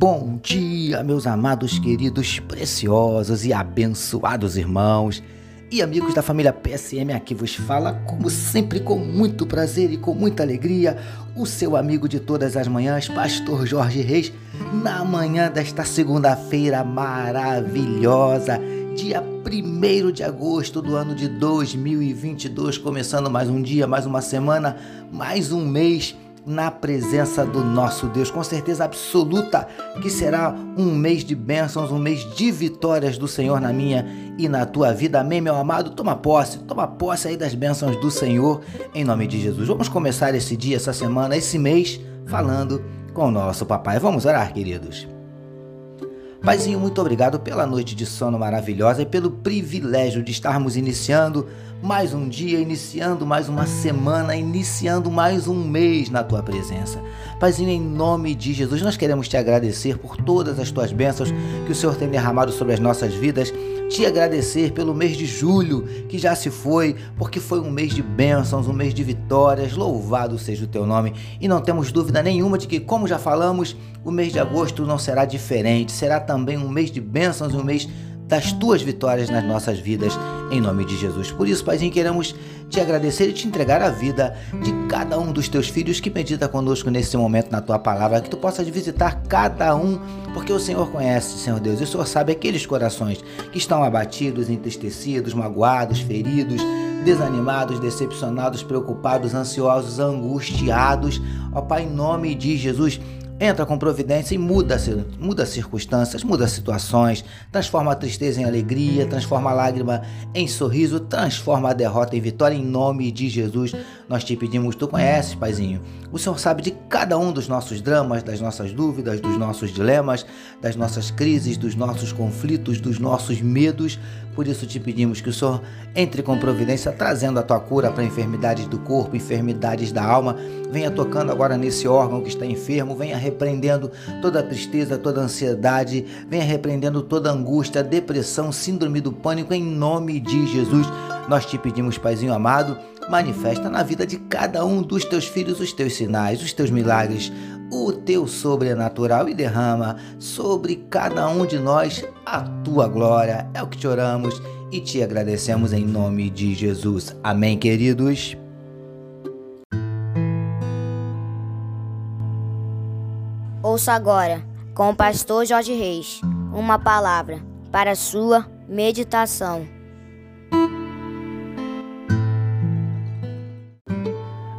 Bom dia, meus amados, queridos, preciosos e abençoados irmãos e amigos da família PSM. Aqui vos fala, como sempre, com muito prazer e com muita alegria, o seu amigo de todas as manhãs, Pastor Jorge Reis, na manhã desta segunda-feira maravilhosa, dia 1 de agosto do ano de 2022, começando mais um dia, mais uma semana, mais um mês na presença do nosso Deus, com certeza absoluta que será um mês de bênçãos, um mês de vitórias do Senhor na minha e na tua vida. Amém, meu amado? Toma posse, toma posse aí das bênçãos do Senhor em nome de Jesus. Vamos começar esse dia, essa semana, esse mês falando com o nosso papai. Vamos orar, queridos. Paizinho, muito obrigado pela noite de sono maravilhosa e pelo privilégio de estarmos iniciando mais um dia, iniciando mais uma semana, iniciando mais um mês na tua presença. Paizinho, em nome de Jesus, nós queremos te agradecer por todas as tuas bênçãos que o Senhor tem derramado sobre as nossas vidas te agradecer pelo mês de julho que já se foi, porque foi um mês de bênçãos, um mês de vitórias. Louvado seja o teu nome. E não temos dúvida nenhuma de que, como já falamos, o mês de agosto não será diferente. Será também um mês de bênçãos, um mês das tuas vitórias nas nossas vidas, em nome de Jesus. Por isso, Paizinho, queremos te agradecer e te entregar a vida de cada um dos teus filhos que medita conosco nesse momento na tua palavra, que tu possas visitar cada um, porque o Senhor conhece, Senhor Deus, e o Senhor sabe aqueles corações que estão abatidos, entristecidos, magoados, feridos, desanimados, decepcionados, preocupados, ansiosos, angustiados. Ó Pai, em nome de Jesus, entra com providência e muda, muda circunstâncias, muda situações, transforma a tristeza em alegria, transforma a lágrima em sorriso, transforma a derrota em vitória em nome de Jesus. Nós te pedimos, tu conheces, Paizinho. O Senhor sabe de cada um dos nossos dramas, das nossas dúvidas, dos nossos dilemas, das nossas crises, dos nossos conflitos, dos nossos medos. Por isso te pedimos que o Senhor entre com providência, trazendo a tua cura para enfermidades do corpo, enfermidades da alma. Venha tocando agora nesse órgão que está enfermo, venha repreendendo toda tristeza, toda ansiedade, venha repreendendo toda angústia, depressão, síndrome do pânico, em nome de Jesus. Nós te pedimos, Paizinho amado, manifesta na vida de cada um dos teus filhos os teus sinais, os teus milagres, o teu sobrenatural e derrama sobre cada um de nós a tua glória. É o que te oramos e te agradecemos em nome de Jesus. Amém, queridos. Ouça agora, com o pastor Jorge Reis, uma palavra para sua meditação.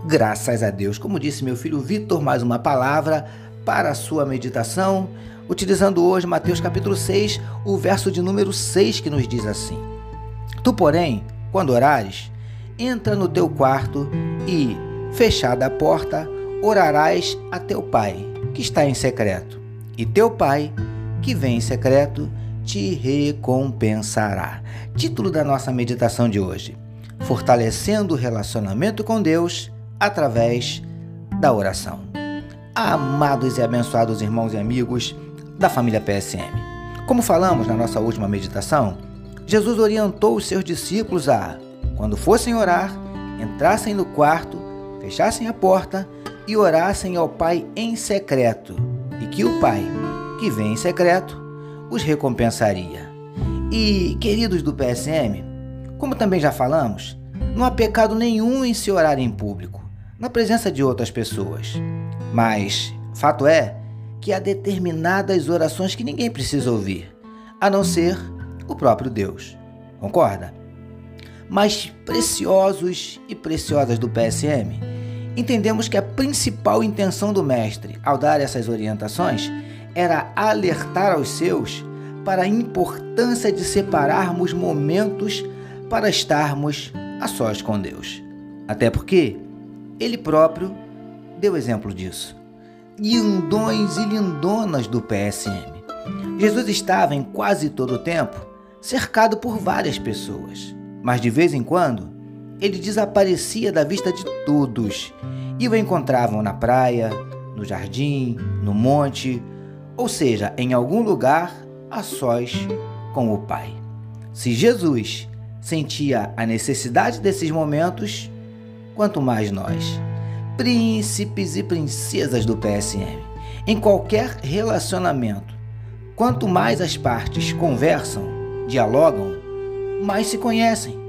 Graças a Deus. Como disse meu filho Vitor, mais uma palavra para sua meditação, utilizando hoje Mateus capítulo 6, o verso de número 6 que nos diz assim: Tu, porém, quando orares, entra no teu quarto e, fechada a porta, orarás a teu pai, que está em secreto. E teu pai, que vem em secreto, te recompensará. Título da nossa meditação de hoje: Fortalecendo o relacionamento com Deus através da oração. Amados e abençoados irmãos e amigos da família PSM. Como falamos na nossa última meditação, Jesus orientou os seus discípulos a, quando fossem orar, entrassem no quarto, fechassem a porta e orassem ao Pai em secreto, e que o Pai, que vem em secreto, os recompensaria. E, queridos do PSM, como também já falamos, não há pecado nenhum em se orar em público na presença de outras pessoas. Mas fato é que há determinadas orações que ninguém precisa ouvir, a não ser o próprio Deus. Concorda? Mas preciosos e preciosas do PSM, entendemos que a principal intenção do mestre ao dar essas orientações era alertar aos seus para a importância de separarmos momentos para estarmos a sós com Deus. Até porque ele próprio deu exemplo disso. Lindões e lindonas do PSM. Jesus estava em quase todo o tempo cercado por várias pessoas, mas de vez em quando ele desaparecia da vista de todos e o encontravam na praia, no jardim, no monte, ou seja, em algum lugar a sós com o Pai. Se Jesus sentia a necessidade desses momentos, quanto mais nós, príncipes e princesas do PSM. Em qualquer relacionamento, quanto mais as partes conversam, dialogam, mais se conhecem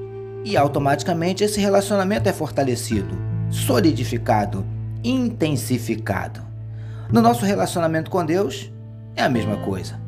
e automaticamente esse relacionamento é fortalecido, solidificado, intensificado. No nosso relacionamento com Deus, é a mesma coisa.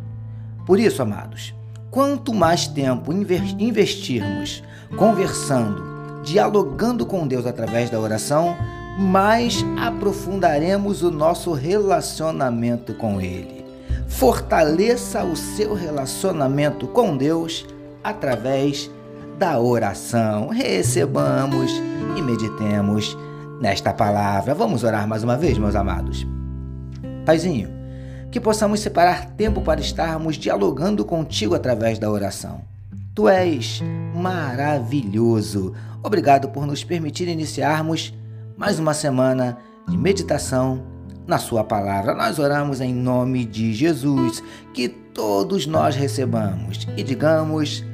Por isso, amados, quanto mais tempo investirmos conversando, dialogando com Deus através da oração, mais aprofundaremos o nosso relacionamento com Ele. Fortaleça o seu relacionamento com Deus através da oração. Recebamos e meditemos nesta palavra. Vamos orar mais uma vez, meus amados. Paizinho, que possamos separar tempo para estarmos dialogando contigo através da oração. Tu és maravilhoso. Obrigado por nos permitir iniciarmos mais uma semana de meditação na Sua palavra. Nós oramos em nome de Jesus, que todos nós recebamos e digamos.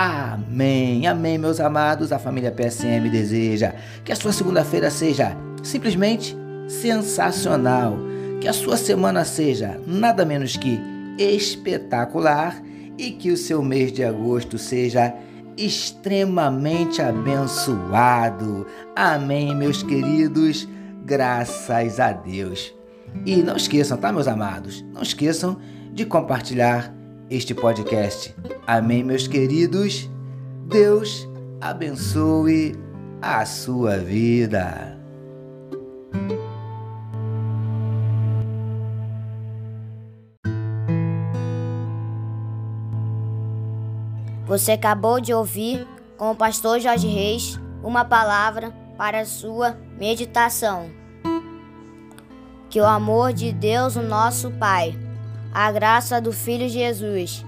Amém, amém, meus amados. A família PSM deseja que a sua segunda-feira seja simplesmente sensacional que a sua semana seja nada menos que espetacular e que o seu mês de agosto seja extremamente abençoado. Amém, meus queridos. Graças a Deus. E não esqueçam, tá, meus amados? Não esqueçam de compartilhar este podcast. Amém, meus queridos. Deus abençoe a sua vida. Você acabou de ouvir com o pastor Jorge Reis uma palavra para a sua meditação. Que o amor de Deus, o nosso Pai, a graça do Filho Jesus